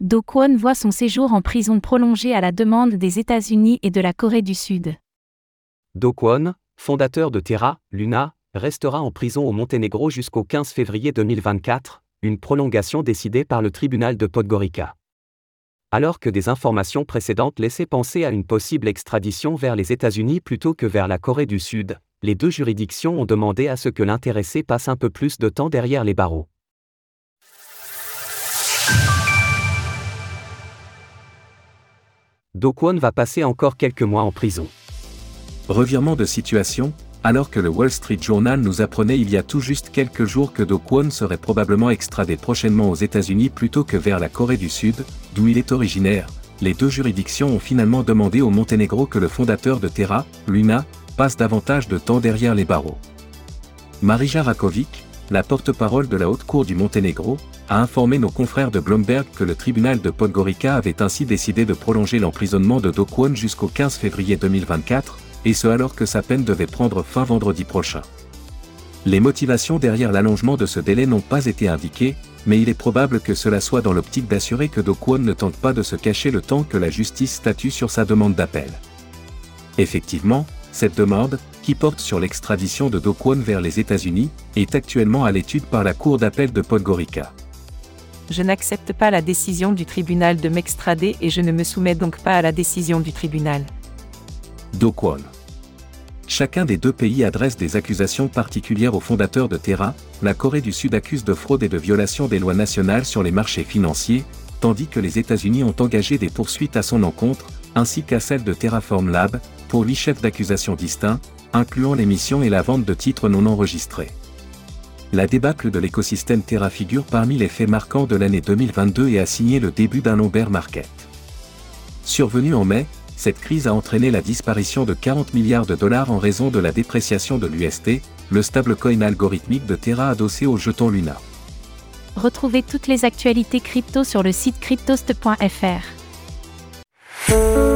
Do Kwon voit son séjour en prison prolongé à la demande des États-Unis et de la Corée du Sud. Do fondateur de Terra, Luna, restera en prison au Monténégro jusqu'au 15 février 2024, une prolongation décidée par le tribunal de Podgorica. Alors que des informations précédentes laissaient penser à une possible extradition vers les États-Unis plutôt que vers la Corée du Sud, les deux juridictions ont demandé à ce que l'intéressé passe un peu plus de temps derrière les barreaux. Do Kwon va passer encore quelques mois en prison. Revirement de situation, alors que le Wall Street Journal nous apprenait il y a tout juste quelques jours que Do Kwon serait probablement extradé prochainement aux États-Unis plutôt que vers la Corée du Sud, d'où il est originaire, les deux juridictions ont finalement demandé au Monténégro que le fondateur de Terra, Luna, passe davantage de temps derrière les barreaux. Marija Rakovic, la porte-parole de la Haute Cour du Monténégro, a informé nos confrères de Bloomberg que le tribunal de Podgorica avait ainsi décidé de prolonger l'emprisonnement de Do Kwon jusqu'au 15 février 2024, et ce alors que sa peine devait prendre fin vendredi prochain. Les motivations derrière l'allongement de ce délai n'ont pas été indiquées, mais il est probable que cela soit dans l'optique d'assurer que Do Kwon ne tente pas de se cacher le temps que la justice statue sur sa demande d'appel. Effectivement, cette demande, qui porte sur l'extradition de Do Kwon vers les États-Unis, est actuellement à l'étude par la Cour d'appel de Podgorica. Je n'accepte pas la décision du tribunal de m'extrader et je ne me soumets donc pas à la décision du tribunal. Do Kwon. Chacun des deux pays adresse des accusations particulières aux fondateurs de Terra, la Corée du Sud accuse de fraude et de violation des lois nationales sur les marchés financiers, tandis que les États-Unis ont engagé des poursuites à son encontre, ainsi qu'à celle de Terraform Lab, pour huit chefs d'accusation distincts, incluant l'émission et la vente de titres non enregistrés la débâcle de l'écosystème Terra figure parmi les faits marquants de l'année 2022 et a signé le début d'un long bear market. Survenue en mai, cette crise a entraîné la disparition de 40 milliards de dollars en raison de la dépréciation de l'UST, le stablecoin algorithmique de Terra adossé au jeton Luna. Retrouvez toutes les actualités crypto sur le site cryptost.fr.